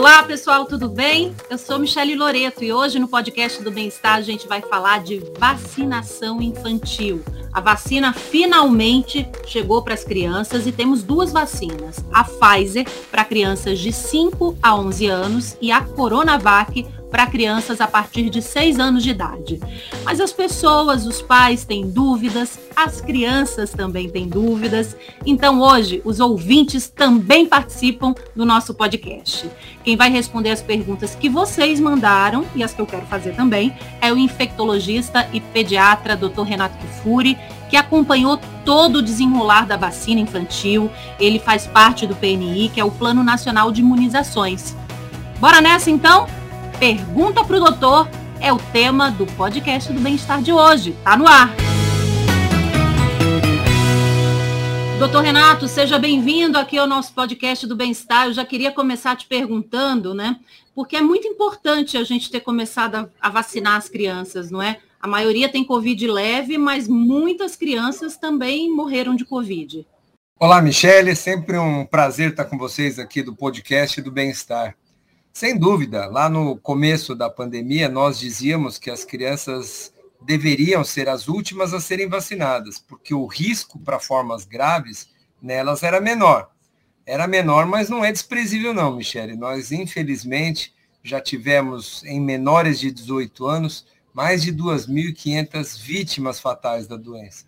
Olá, pessoal, tudo bem? Eu sou Michele Loreto e hoje no podcast do Bem-Estar a gente vai falar de vacinação infantil. A vacina finalmente chegou para as crianças e temos duas vacinas: a Pfizer para crianças de 5 a 11 anos e a Coronavac para crianças a partir de 6 anos de idade. Mas as pessoas, os pais têm dúvidas, as crianças também têm dúvidas. Então hoje os ouvintes também participam do nosso podcast. Quem vai responder as perguntas que vocês mandaram e as que eu quero fazer também é o infectologista e pediatra Dr. Renato Kifuri, que acompanhou todo o desenrolar da vacina infantil. Ele faz parte do PNI, que é o Plano Nacional de Imunizações. Bora nessa então? Pergunta para o doutor é o tema do podcast do Bem-Estar de hoje. Tá no ar. Doutor Renato, seja bem-vindo aqui ao nosso podcast do Bem-Estar. Eu já queria começar te perguntando, né? Porque é muito importante a gente ter começado a, vacinar as crianças, não é? A maioria tem Covid leve, mas muitas crianças também morreram de Covid. Olá, Michele. Sempre um prazer estar com vocês aqui do podcast do Bem-Estar. Sem dúvida, lá no começo da pandemia, nós dizíamos que as crianças deveriam ser as últimas a serem vacinadas, porque o risco para formas graves nelas era menor. Era menor, mas não é desprezível não, Michele. Nós, infelizmente, já tivemos em menores de 18 anos mais de 2.500 vítimas fatais da doença.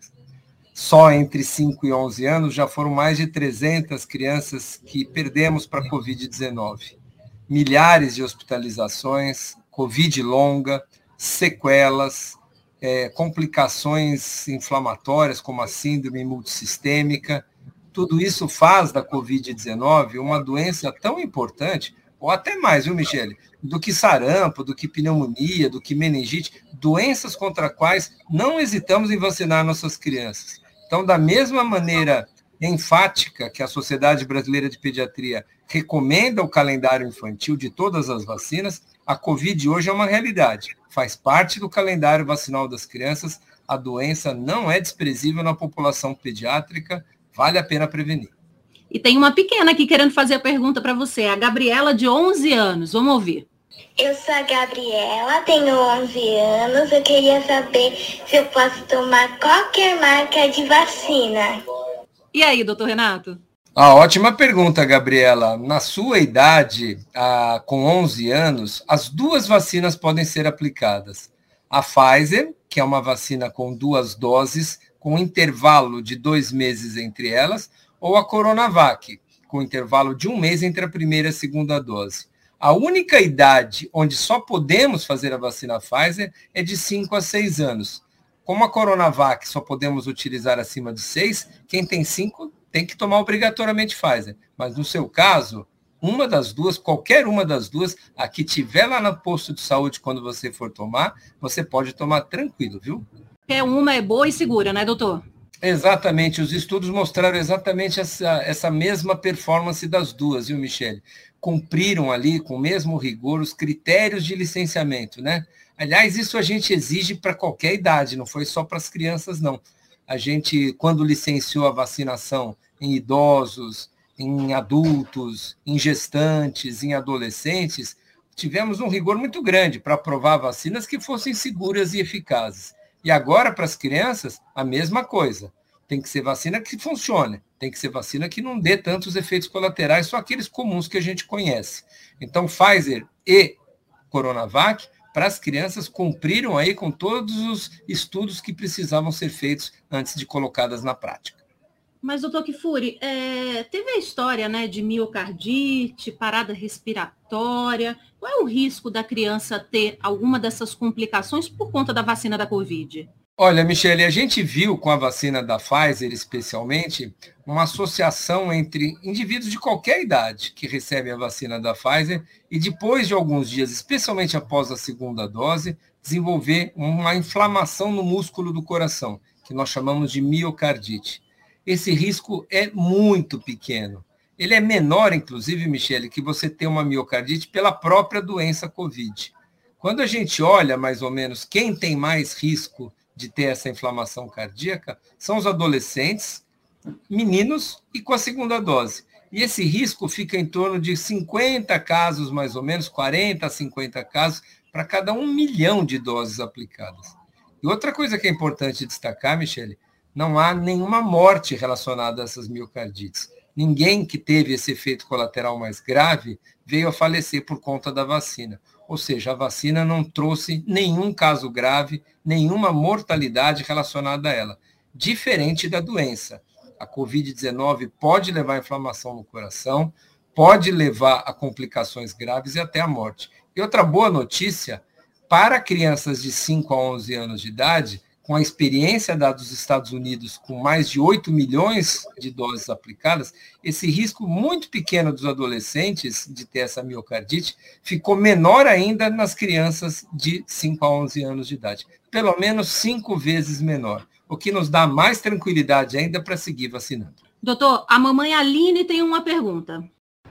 Só entre 5 e 11 anos já foram mais de 300 crianças que perdemos para a Covid-19 milhares de hospitalizações, Covid longa, sequelas, é, complicações inflamatórias, como a síndrome multissistêmica. Tudo isso faz da Covid-19 uma doença tão importante, ou até mais, viu, Michele? Do que sarampo, do que pneumonia, do que meningite, doenças contra quais não hesitamos em vacinar nossas crianças. Então, da mesma maneira enfática que a Sociedade Brasileira de Pediatria recomenda o calendário infantil de todas as vacinas, a Covid hoje é uma realidade. Faz parte do calendário vacinal das crianças. A doença não é desprezível na população pediátrica, vale a pena prevenir. E tem uma pequena aqui querendo fazer a pergunta para você, a Gabriela, de 11 anos. Vamos ouvir. Eu sou a Gabriela, tenho 11 anos. Eu queria saber se eu posso tomar qualquer marca de vacina. E aí, doutor Renato? Ah, ótima pergunta, Gabriela. Na sua idade, ah, com 11 anos, as duas vacinas podem ser aplicadas. A Pfizer, que é uma vacina com duas doses, com intervalo de dois meses entre elas, ou a Coronavac, com intervalo de um mês entre a primeira e a segunda dose. A única idade onde só podemos fazer a vacina Pfizer é de 5 a 6 anos. Como a Coronavac só podemos utilizar acima de seis, quem tem cinco tem que tomar obrigatoriamente Pfizer. Mas no seu caso, uma das duas, qualquer uma das duas, a que tiver lá no posto de saúde quando você for tomar, você pode tomar tranquilo, viu? É uma é boa e segura, né, doutor? Exatamente, os estudos mostraram exatamente essa, essa mesma performance das duas, viu, Michele? Cumpriram ali, com o mesmo rigor, os critérios de licenciamento, né? Aliás, isso a gente exige para qualquer idade, não foi só para as crianças, não. A gente, quando licenciou a vacinação em idosos, em adultos, em gestantes, em adolescentes, tivemos um rigor muito grande para aprovar vacinas que fossem seguras e eficazes. E agora, para as crianças, a mesma coisa. Tem que ser vacina que funcione, tem que ser vacina que não dê tantos efeitos colaterais, só aqueles comuns que a gente conhece. Então, Pfizer e Coronavac para as crianças cumpriram aí com todos os estudos que precisavam ser feitos antes de colocadas na prática. Mas, doutor Kifuri, é, teve a história né, de miocardite, parada respiratória. Qual é o risco da criança ter alguma dessas complicações por conta da vacina da Covid? Olha, Michele, a gente viu com a vacina da Pfizer, especialmente, uma associação entre indivíduos de qualquer idade que recebem a vacina da Pfizer e depois de alguns dias, especialmente após a segunda dose, desenvolver uma inflamação no músculo do coração, que nós chamamos de miocardite. Esse risco é muito pequeno. Ele é menor, inclusive, Michele, que você ter uma miocardite pela própria doença COVID. Quando a gente olha mais ou menos quem tem mais risco de ter essa inflamação cardíaca, são os adolescentes, meninos e com a segunda dose. E esse risco fica em torno de 50 casos, mais ou menos, 40 a 50 casos, para cada um milhão de doses aplicadas. E outra coisa que é importante destacar, Michele, não há nenhuma morte relacionada a essas miocardites. Ninguém que teve esse efeito colateral mais grave veio a falecer por conta da vacina. Ou seja, a vacina não trouxe nenhum caso grave, nenhuma mortalidade relacionada a ela, diferente da doença a Covid-19 pode levar a inflamação no coração, pode levar a complicações graves e até a morte. E outra boa notícia, para crianças de 5 a 11 anos de idade, com a experiência da dos Estados Unidos, com mais de 8 milhões de doses aplicadas, esse risco muito pequeno dos adolescentes de ter essa miocardite ficou menor ainda nas crianças de 5 a 11 anos de idade. Pelo menos cinco vezes menor o que nos dá mais tranquilidade ainda para seguir vacinando. Doutor, a mamãe Aline tem uma pergunta.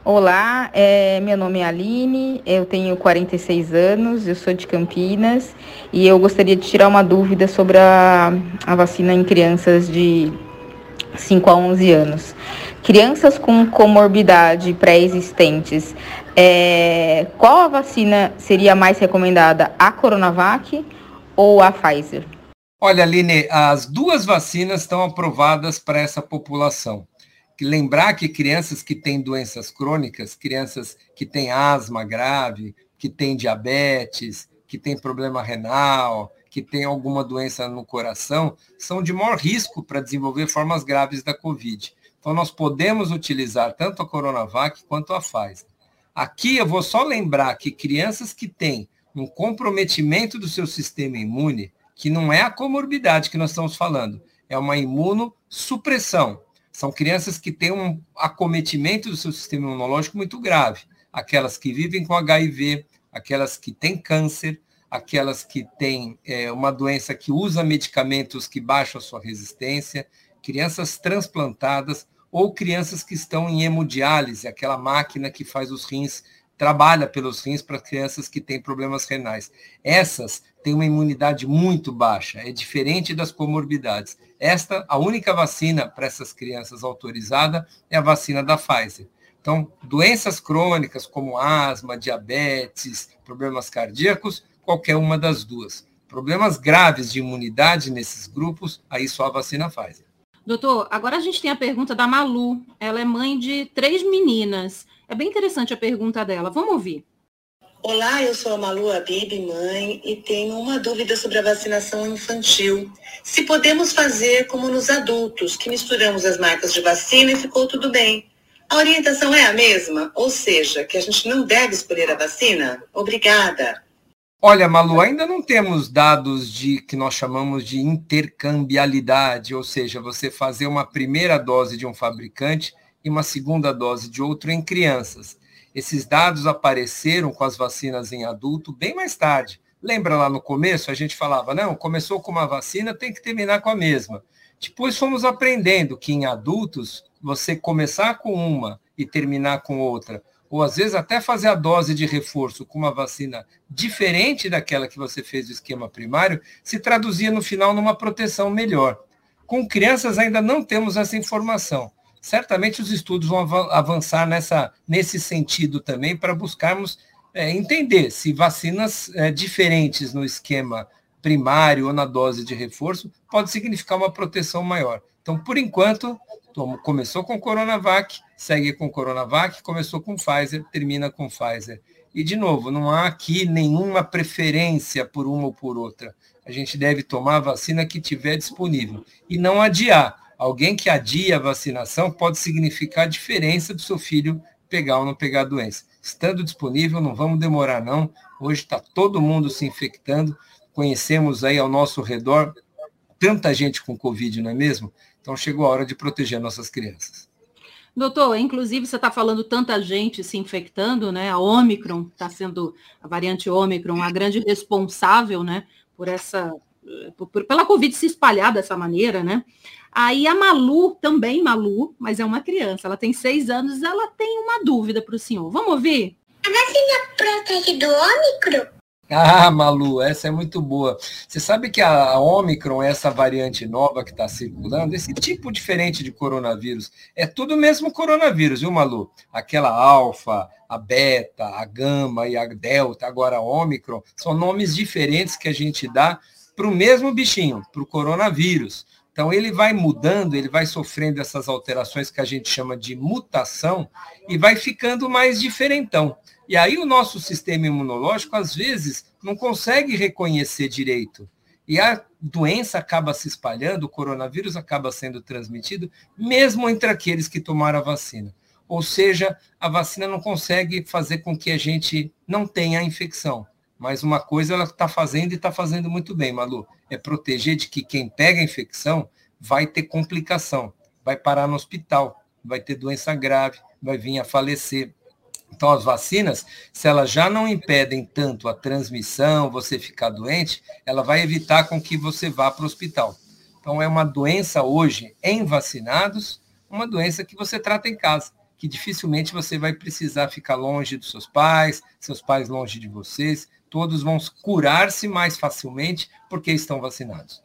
Olá, é, meu nome é Aline, eu tenho 46 anos, eu sou de Campinas e eu gostaria de tirar uma dúvida sobre a, a vacina em crianças de 5 a 11 anos. Crianças com comorbidade pré-existentes, é, qual a vacina seria mais recomendada, a Coronavac ou a Pfizer? Olha, Aline, as duas vacinas estão aprovadas para essa população. Lembrar que crianças que têm doenças crônicas, crianças que têm asma grave, que têm diabetes, que têm problema renal, que têm alguma doença no coração, são de maior risco para desenvolver formas graves da Covid. Então, nós podemos utilizar tanto a Coronavac quanto a Pfizer. Aqui eu vou só lembrar que crianças que têm um comprometimento do seu sistema imune, que não é a comorbidade que nós estamos falando, é uma imunossupressão. São crianças que têm um acometimento do seu sistema imunológico muito grave. Aquelas que vivem com HIV, aquelas que têm câncer, aquelas que têm é, uma doença que usa medicamentos que baixam a sua resistência, crianças transplantadas ou crianças que estão em hemodiálise, aquela máquina que faz os rins trabalha pelos rins para crianças que têm problemas renais. Essas têm uma imunidade muito baixa, é diferente das comorbidades. Esta, a única vacina para essas crianças autorizada é a vacina da Pfizer. Então, doenças crônicas como asma, diabetes, problemas cardíacos, qualquer uma das duas. Problemas graves de imunidade nesses grupos, aí só a vacina Pfizer. Doutor, agora a gente tem a pergunta da Malu. Ela é mãe de três meninas. É bem interessante a pergunta dela. Vamos ouvir. Olá, eu sou a Malu Abib, mãe, e tenho uma dúvida sobre a vacinação infantil. Se podemos fazer como nos adultos, que misturamos as marcas de vacina e ficou tudo bem. A orientação é a mesma, ou seja, que a gente não deve escolher a vacina? Obrigada. Olha, Malu, ainda não temos dados de que nós chamamos de intercambialidade, ou seja, você fazer uma primeira dose de um fabricante e uma segunda dose de outro em crianças. Esses dados apareceram com as vacinas em adulto bem mais tarde. Lembra lá no começo, a gente falava, não, começou com uma vacina, tem que terminar com a mesma. Depois fomos aprendendo que em adultos, você começar com uma e terminar com outra, ou às vezes até fazer a dose de reforço com uma vacina diferente daquela que você fez do esquema primário, se traduzia no final numa proteção melhor. Com crianças ainda não temos essa informação certamente os estudos vão avançar nessa, nesse sentido também para buscarmos é, entender se vacinas é, diferentes no esquema primário ou na dose de reforço pode significar uma proteção maior. Então, por enquanto, começou com Coronavac, segue com Coronavac, começou com Pfizer, termina com Pfizer. E, de novo, não há aqui nenhuma preferência por uma ou por outra. A gente deve tomar a vacina que tiver disponível e não adiar Alguém que adia a vacinação pode significar a diferença do seu filho pegar ou não pegar a doença. Estando disponível, não vamos demorar não. Hoje está todo mundo se infectando. Conhecemos aí ao nosso redor tanta gente com Covid, não é mesmo? Então chegou a hora de proteger nossas crianças. Doutor, inclusive você está falando tanta gente se infectando, né? A Omicron está sendo, a variante Omicron, a grande responsável, né? Por essa, por, pela Covid se espalhar dessa maneira, né? Aí a Malu, também Malu, mas é uma criança, ela tem seis anos, ela tem uma dúvida para o senhor. Vamos ouvir? A vacina protege do Ômicron? Ah, Malu, essa é muito boa. Você sabe que a Omicron, essa variante nova que está circulando, esse tipo diferente de coronavírus, é tudo mesmo coronavírus, viu, Malu? Aquela alfa, a beta, a gama e a delta, agora a Omicron, são nomes diferentes que a gente dá para o mesmo bichinho, para o coronavírus. Então, ele vai mudando, ele vai sofrendo essas alterações que a gente chama de mutação e vai ficando mais diferentão. E aí o nosso sistema imunológico, às vezes, não consegue reconhecer direito. E a doença acaba se espalhando, o coronavírus acaba sendo transmitido, mesmo entre aqueles que tomaram a vacina. Ou seja, a vacina não consegue fazer com que a gente não tenha a infecção. Mas uma coisa ela está fazendo e está fazendo muito bem, Malu, é proteger de que quem pega a infecção vai ter complicação, vai parar no hospital, vai ter doença grave, vai vir a falecer. Então, as vacinas, se elas já não impedem tanto a transmissão, você ficar doente, ela vai evitar com que você vá para o hospital. Então, é uma doença hoje em vacinados, uma doença que você trata em casa, que dificilmente você vai precisar ficar longe dos seus pais, seus pais longe de vocês, todos vão curar-se mais facilmente porque estão vacinados.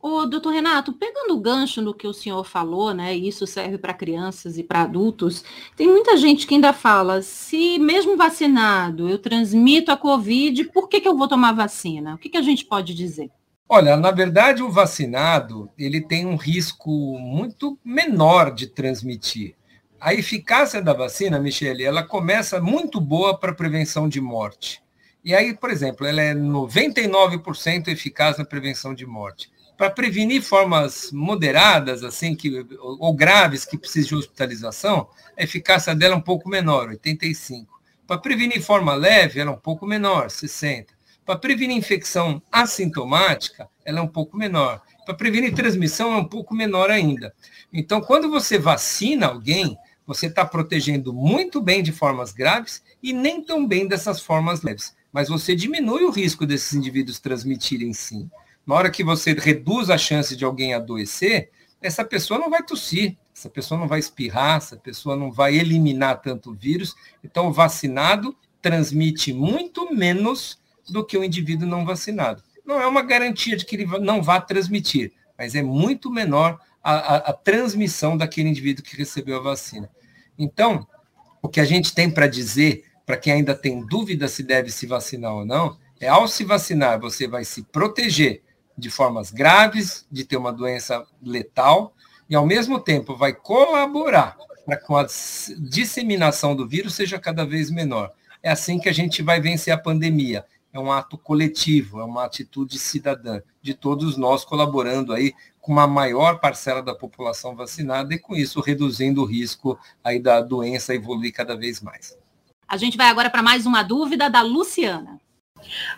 Ô, doutor Renato, pegando o gancho no que o senhor falou, né? E isso serve para crianças e para adultos, tem muita gente que ainda fala, se mesmo vacinado eu transmito a Covid, por que, que eu vou tomar vacina? O que, que a gente pode dizer? Olha, na verdade, o vacinado ele tem um risco muito menor de transmitir. A eficácia da vacina, Michele, ela começa muito boa para prevenção de morte. E aí, por exemplo, ela é 99% eficaz na prevenção de morte para prevenir formas moderadas, assim, que, ou graves que precisem de hospitalização, a eficácia dela é um pouco menor, 85. Para prevenir forma leve, ela é um pouco menor, 60. Para prevenir infecção assintomática, ela é um pouco menor. Para prevenir transmissão, é um pouco menor ainda. Então, quando você vacina alguém, você está protegendo muito bem de formas graves e nem tão bem dessas formas leves. Mas você diminui o risco desses indivíduos transmitirem sim. Na hora que você reduz a chance de alguém adoecer, essa pessoa não vai tossir, essa pessoa não vai espirrar, essa pessoa não vai eliminar tanto vírus. Então, o vacinado transmite muito menos do que o indivíduo não vacinado. Não é uma garantia de que ele não vá transmitir, mas é muito menor a, a, a transmissão daquele indivíduo que recebeu a vacina. Então, o que a gente tem para dizer, para quem ainda tem dúvida se deve se vacinar ou não, é ao se vacinar, você vai se proteger de formas graves, de ter uma doença letal, e ao mesmo tempo vai colaborar para que a disseminação do vírus seja cada vez menor. É assim que a gente vai vencer a pandemia. É um ato coletivo, é uma atitude cidadã, de todos nós colaborando aí com uma maior parcela da população vacinada e com isso reduzindo o risco aí da doença evoluir cada vez mais. A gente vai agora para mais uma dúvida da Luciana.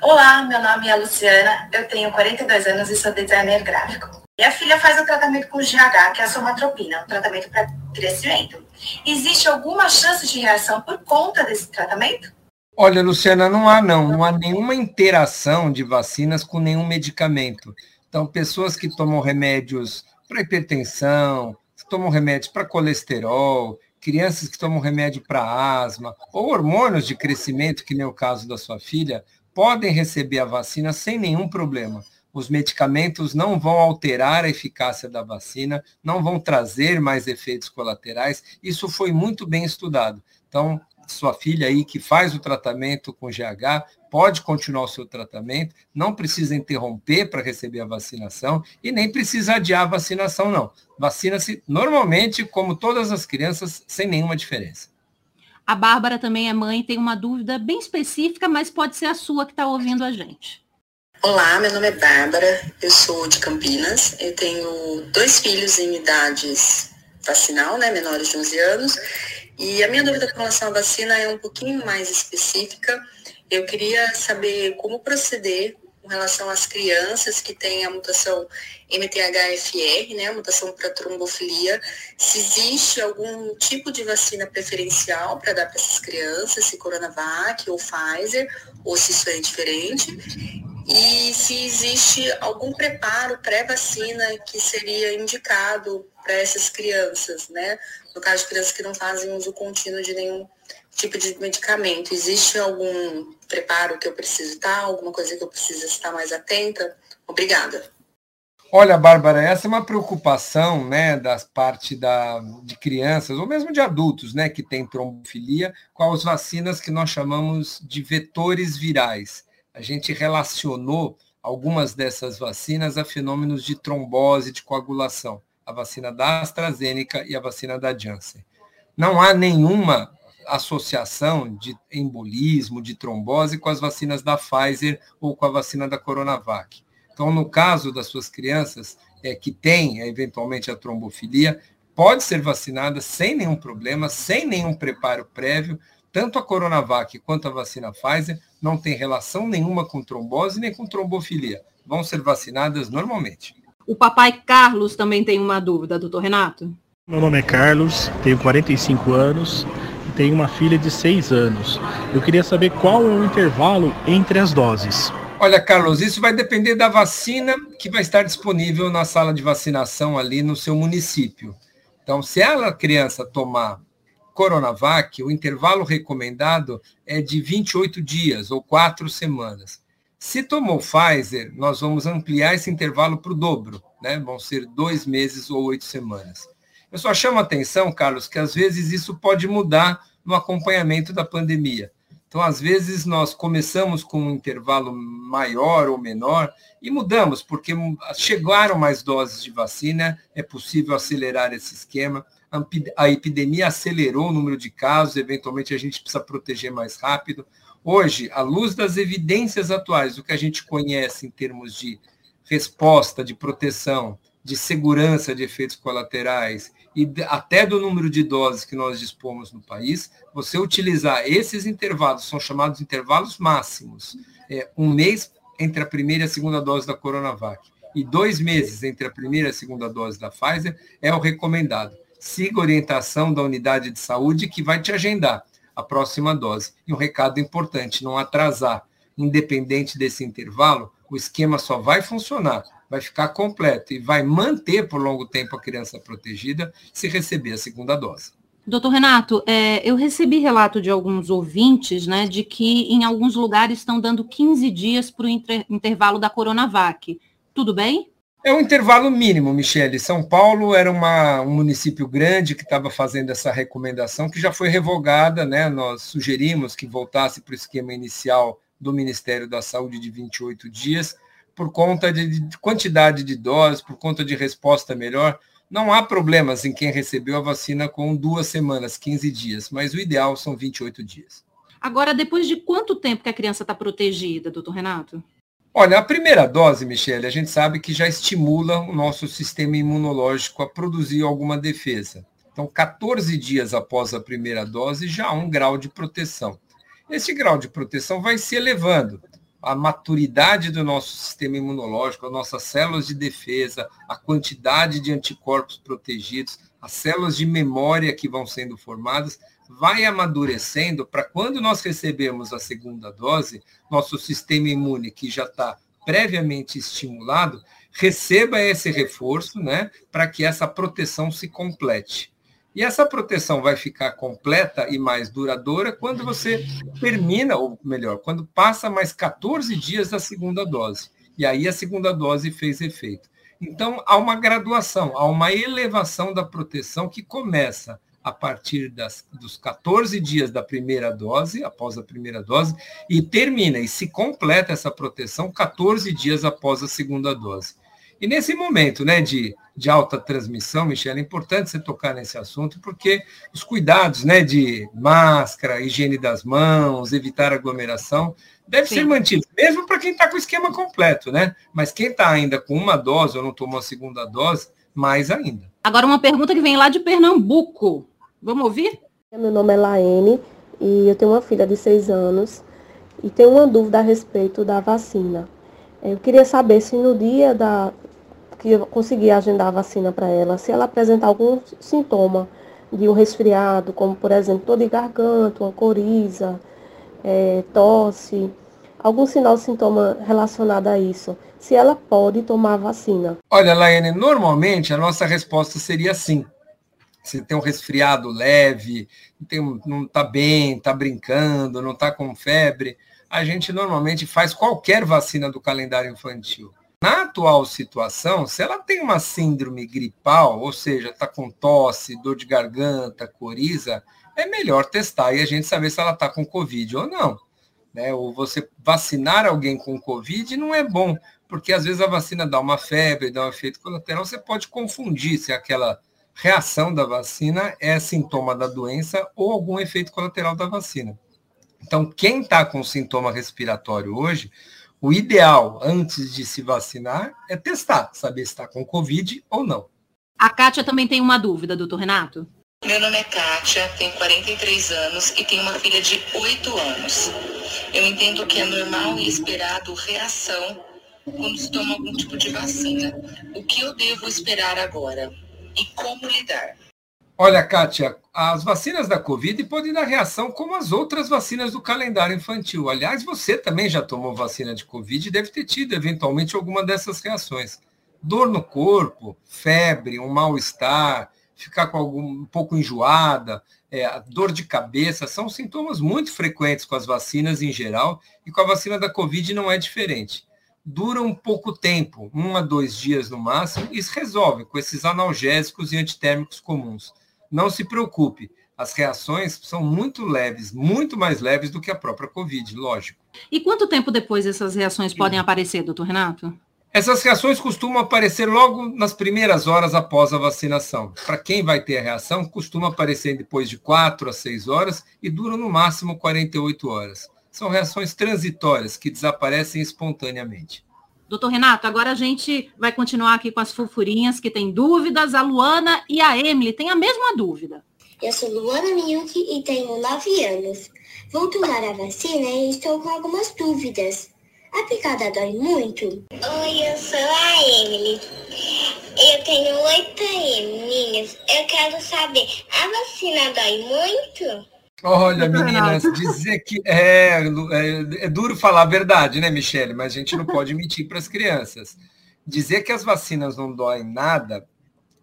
Olá, meu nome é Luciana, eu tenho 42 anos e sou designer gráfico. Minha filha faz o tratamento com GH, que é a somatropina, um tratamento para crescimento. Existe alguma chance de reação por conta desse tratamento? Olha, Luciana, não há não, não há nenhuma interação de vacinas com nenhum medicamento. Então, pessoas que tomam remédios para hipertensão, que tomam remédios para colesterol, crianças que tomam remédio para asma, ou hormônios de crescimento, que nem o caso da sua filha, podem receber a vacina sem nenhum problema. Os medicamentos não vão alterar a eficácia da vacina, não vão trazer mais efeitos colaterais. Isso foi muito bem estudado. Então, sua filha aí que faz o tratamento com GH pode continuar o seu tratamento, não precisa interromper para receber a vacinação e nem precisa adiar a vacinação, não. Vacina-se normalmente, como todas as crianças, sem nenhuma diferença. A Bárbara também é mãe, tem uma dúvida bem específica, mas pode ser a sua que está ouvindo a gente. Olá, meu nome é Bárbara, eu sou de Campinas, eu tenho dois filhos em idades vacinal, né, menores de 11 anos, e a minha dúvida com relação à vacina é um pouquinho mais específica. Eu queria saber como proceder com relação às crianças que têm a mutação MTHFR, né, a mutação para trombofilia, se existe algum tipo de vacina preferencial para dar para essas crianças, se Coronavac ou Pfizer, ou se isso é diferente, e se existe algum preparo pré-vacina que seria indicado para essas crianças, né? No caso de crianças que não fazem uso contínuo de nenhum tipo de medicamento, existe algum preparo que eu preciso estar, alguma coisa que eu preciso estar mais atenta? Obrigada. Olha, Bárbara, essa é uma preocupação, né, das parte da, de crianças, ou mesmo de adultos, né, que têm trombofilia, com as vacinas que nós chamamos de vetores virais. A gente relacionou algumas dessas vacinas a fenômenos de trombose, de coagulação. A vacina da AstraZeneca e a vacina da Janssen. Não há nenhuma associação de embolismo, de trombose com as vacinas da Pfizer ou com a vacina da Coronavac. Então, no caso das suas crianças é, que têm eventualmente a trombofilia, pode ser vacinada sem nenhum problema, sem nenhum preparo prévio. Tanto a Coronavac quanto a vacina Pfizer não tem relação nenhuma com trombose nem com trombofilia. Vão ser vacinadas normalmente. O papai Carlos também tem uma dúvida, doutor Renato. Meu nome é Carlos, tenho 45 anos e tenho uma filha de 6 anos. Eu queria saber qual é o intervalo entre as doses. Olha, Carlos, isso vai depender da vacina que vai estar disponível na sala de vacinação ali no seu município. Então, se ela, criança, tomar Coronavac, o intervalo recomendado é de 28 dias ou quatro semanas. Se tomou Pfizer, nós vamos ampliar esse intervalo para o dobro, né? Vão ser dois meses ou oito semanas. Eu só chamo a atenção, Carlos, que às vezes isso pode mudar no acompanhamento da pandemia. Então, às vezes, nós começamos com um intervalo maior ou menor e mudamos, porque chegaram mais doses de vacina, é possível acelerar esse esquema. A epidemia acelerou o número de casos, eventualmente a gente precisa proteger mais rápido. Hoje, à luz das evidências atuais, do que a gente conhece em termos de resposta, de proteção, de segurança de efeitos colaterais e até do número de doses que nós dispomos no país, você utilizar esses intervalos, são chamados intervalos máximos, é, um mês entre a primeira e a segunda dose da Coronavac e dois meses entre a primeira e a segunda dose da Pfizer, é o recomendado. Siga a orientação da unidade de saúde que vai te agendar a próxima dose. E um recado importante, não atrasar. Independente desse intervalo, o esquema só vai funcionar vai ficar completo e vai manter por longo tempo a criança protegida se receber a segunda dose. Doutor Renato, é, eu recebi relato de alguns ouvintes, né, de que em alguns lugares estão dando 15 dias para o inter, intervalo da Coronavac. Tudo bem? É um intervalo mínimo, Michele. São Paulo era uma, um município grande que estava fazendo essa recomendação, que já foi revogada, né? Nós sugerimos que voltasse para o esquema inicial do Ministério da Saúde de 28 dias por conta de quantidade de doses, por conta de resposta melhor. Não há problemas em quem recebeu a vacina com duas semanas, 15 dias, mas o ideal são 28 dias. Agora, depois de quanto tempo que a criança está protegida, doutor Renato? Olha, a primeira dose, Michele, a gente sabe que já estimula o nosso sistema imunológico a produzir alguma defesa. Então, 14 dias após a primeira dose, já há um grau de proteção. Esse grau de proteção vai se elevando a maturidade do nosso sistema imunológico, as nossas células de defesa, a quantidade de anticorpos protegidos, as células de memória que vão sendo formadas, vai amadurecendo para quando nós recebemos a segunda dose, nosso sistema imune, que já está previamente estimulado, receba esse reforço, né, para que essa proteção se complete. E essa proteção vai ficar completa e mais duradoura quando você termina, ou melhor, quando passa mais 14 dias da segunda dose. E aí a segunda dose fez efeito. Então, há uma graduação, há uma elevação da proteção que começa a partir das, dos 14 dias da primeira dose, após a primeira dose, e termina e se completa essa proteção 14 dias após a segunda dose. E nesse momento né, de, de alta transmissão, Michelle, é importante você tocar nesse assunto, porque os cuidados né, de máscara, higiene das mãos, evitar aglomeração, deve Sim. ser mantido, mesmo para quem está com o esquema completo, né? Mas quem está ainda com uma dose ou não tomou a segunda dose, mais ainda. Agora, uma pergunta que vem lá de Pernambuco. Vamos ouvir? Meu nome é Laene e eu tenho uma filha de seis anos e tenho uma dúvida a respeito da vacina. Eu queria saber se no dia da, que eu consegui agendar a vacina para ela, se ela apresentar algum sintoma de um resfriado, como por exemplo dor de garganta, uma coriza, é, tosse, algum sinal, sintoma relacionado a isso, se ela pode tomar a vacina. Olha, Laiane, normalmente a nossa resposta seria sim. Se tem um resfriado leve, tem, não está bem, está brincando, não está com febre, a gente normalmente faz qualquer vacina do calendário infantil. Na atual situação, se ela tem uma síndrome gripal, ou seja, está com tosse, dor de garganta, coriza, é melhor testar e a gente saber se ela está com Covid ou não. Né? Ou você vacinar alguém com Covid não é bom, porque às vezes a vacina dá uma febre, dá um efeito colateral, você pode confundir se aquela reação da vacina é sintoma da doença ou algum efeito colateral da vacina. Então, quem está com sintoma respiratório hoje, o ideal antes de se vacinar é testar, saber se está com Covid ou não. A Kátia também tem uma dúvida, doutor Renato. Meu nome é Kátia, tenho 43 anos e tenho uma filha de 8 anos. Eu entendo que é normal e esperado reação quando se toma algum tipo de vacina. O que eu devo esperar agora? E como lidar? Olha, Kátia, as vacinas da Covid podem dar reação como as outras vacinas do calendário infantil. Aliás, você também já tomou vacina de Covid e deve ter tido, eventualmente, alguma dessas reações. Dor no corpo, febre, um mal-estar, ficar com algum, um pouco enjoada, é, dor de cabeça, são sintomas muito frequentes com as vacinas em geral, e com a vacina da Covid não é diferente. Dura um pouco tempo, um a dois dias no máximo, e se resolve com esses analgésicos e antitérmicos comuns. Não se preocupe, as reações são muito leves, muito mais leves do que a própria Covid, lógico. E quanto tempo depois essas reações podem aparecer, doutor Renato? Essas reações costumam aparecer logo nas primeiras horas após a vacinação. Para quem vai ter a reação, costuma aparecer depois de 4 a 6 horas e duram no máximo 48 horas. São reações transitórias que desaparecem espontaneamente. Doutor Renato, agora a gente vai continuar aqui com as fofurinhas que têm dúvidas. A Luana e a Emily têm a mesma dúvida. Eu sou Luana Miyuki e tenho 9 anos. Vou tomar a vacina e estou com algumas dúvidas. A picada dói muito? Oi, eu sou a Emily. Eu tenho oito aninhos. Eu quero saber, a vacina dói muito? Olha, meninas, dizer que é, é, é, duro falar a verdade, né, Michele? Mas a gente não pode mentir para as crianças. Dizer que as vacinas não doem nada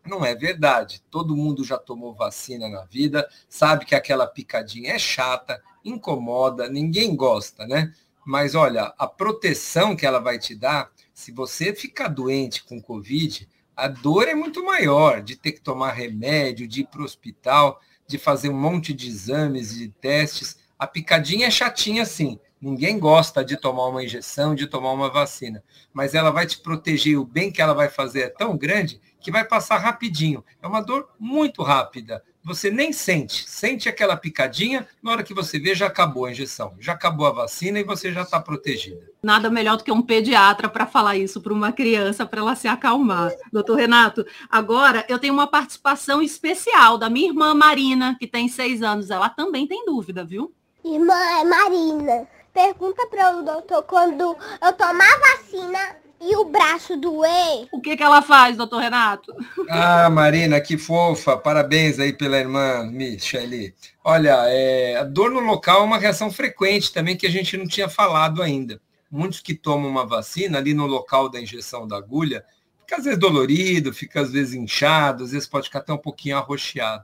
não é verdade. Todo mundo já tomou vacina na vida, sabe que aquela picadinha é chata, incomoda, ninguém gosta, né? Mas olha, a proteção que ela vai te dar, se você ficar doente com Covid, a dor é muito maior de ter que tomar remédio, de ir para o hospital, de fazer um monte de exames, de testes. A picadinha é chatinha sim. Ninguém gosta de tomar uma injeção, de tomar uma vacina. Mas ela vai te proteger, o bem que ela vai fazer é tão grande que vai passar rapidinho. É uma dor muito rápida você nem sente. Sente aquela picadinha, na hora que você vê, já acabou a injeção, já acabou a vacina e você já está protegida. Nada melhor do que um pediatra para falar isso para uma criança, para ela se acalmar. Doutor Renato, agora eu tenho uma participação especial da minha irmã Marina, que tem seis anos. Ela também tem dúvida, viu? Irmã é Marina. Pergunta para o doutor quando eu tomar vacina, e o braço doer? O que, que ela faz, doutor Renato? Ah, Marina, que fofa. Parabéns aí pela irmã Michele. Olha, é, a dor no local é uma reação frequente também que a gente não tinha falado ainda. Muitos que tomam uma vacina ali no local da injeção da agulha, fica às vezes dolorido, fica às vezes inchado, às vezes pode ficar até um pouquinho arroxeado.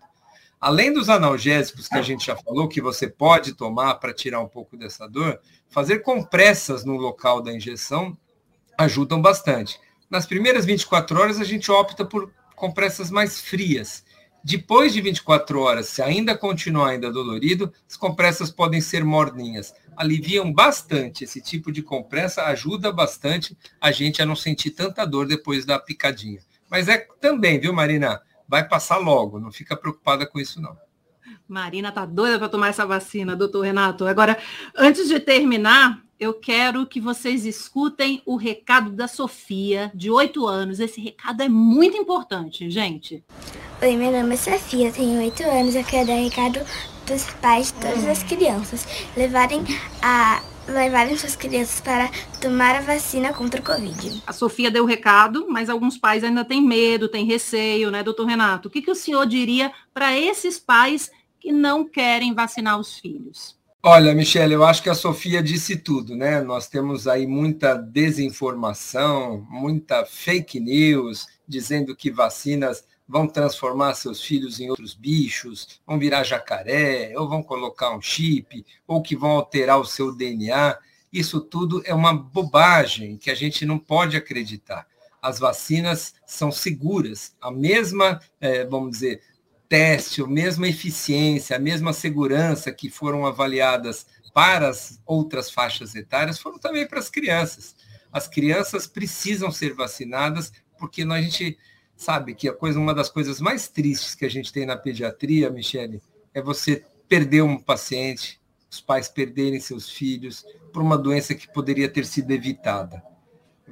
Além dos analgésicos que a gente já falou, que você pode tomar para tirar um pouco dessa dor, fazer compressas no local da injeção ajudam bastante. Nas primeiras 24 horas, a gente opta por compressas mais frias. Depois de 24 horas, se ainda continuar ainda dolorido, as compressas podem ser morninhas. Aliviam bastante. Esse tipo de compressa ajuda bastante a gente a não sentir tanta dor depois da picadinha. Mas é também, viu, Marina? Vai passar logo, não fica preocupada com isso, não. Marina tá doida para tomar essa vacina, doutor Renato. Agora, antes de terminar, eu quero que vocês escutem o recado da Sofia, de 8 anos. Esse recado é muito importante, gente. Oi, meu nome é Sofia, tenho 8 anos. Eu quero dar recado dos pais de todas as crianças levarem a levarem suas crianças para tomar a vacina contra o Covid. A Sofia deu o recado, mas alguns pais ainda têm medo, têm receio, né, doutor Renato? O que, que o senhor diria para esses pais que não querem vacinar os filhos? Olha, Michele, eu acho que a Sofia disse tudo, né? Nós temos aí muita desinformação, muita fake news, dizendo que vacinas vão transformar seus filhos em outros bichos, vão virar jacaré, ou vão colocar um chip, ou que vão alterar o seu DNA. Isso tudo é uma bobagem que a gente não pode acreditar. As vacinas são seguras, a mesma, é, vamos dizer, teste, a mesma eficiência, a mesma segurança que foram avaliadas para as outras faixas etárias foram também para as crianças. As crianças precisam ser vacinadas porque a gente sabe que a coisa, uma das coisas mais tristes que a gente tem na pediatria, Michele, é você perder um paciente, os pais perderem seus filhos por uma doença que poderia ter sido evitada.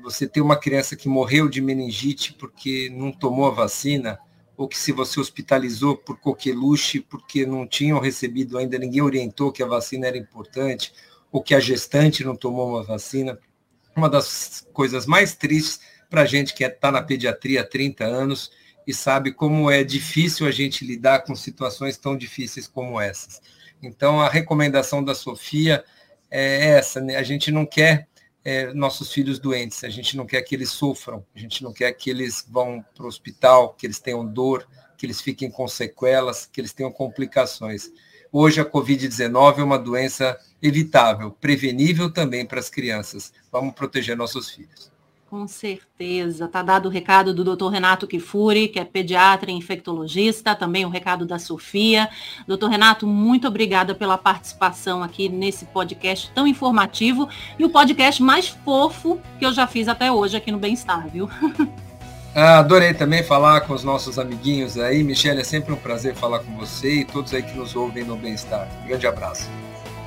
Você ter uma criança que morreu de meningite porque não tomou a vacina, ou que se você hospitalizou por coqueluche porque não tinham recebido ainda, ninguém orientou que a vacina era importante, ou que a gestante não tomou uma vacina. Uma das coisas mais tristes para a gente que está na pediatria há 30 anos e sabe como é difícil a gente lidar com situações tão difíceis como essas. Então, a recomendação da Sofia é essa, né? a gente não quer é, nossos filhos doentes, a gente não quer que eles sofram, a gente não quer que eles vão para o hospital, que eles tenham dor, que eles fiquem com sequelas, que eles tenham complicações. Hoje a Covid-19 é uma doença evitável, prevenível também para as crianças. Vamos proteger nossos filhos. Com certeza. Está dado o recado do Dr. Renato Kifuri, que é pediatra e infectologista, também o recado da Sofia. Doutor Renato, muito obrigada pela participação aqui nesse podcast tão informativo e o podcast mais fofo que eu já fiz até hoje aqui no Bem-Estar, viu? Ah, adorei também falar com os nossos amiguinhos aí. Michelle, é sempre um prazer falar com você e todos aí que nos ouvem no Bem-Estar. Um grande abraço.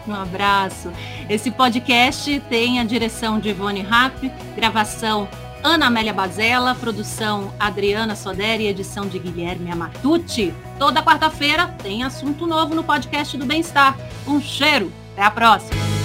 Um abraço. Esse podcast tem a direção de Ivone Rapp, gravação Ana Amélia Bazella, produção Adriana Soderi e edição de Guilherme Amatucci. Toda quarta-feira tem assunto novo no podcast do Bem-Estar. Um cheiro. Até a próxima.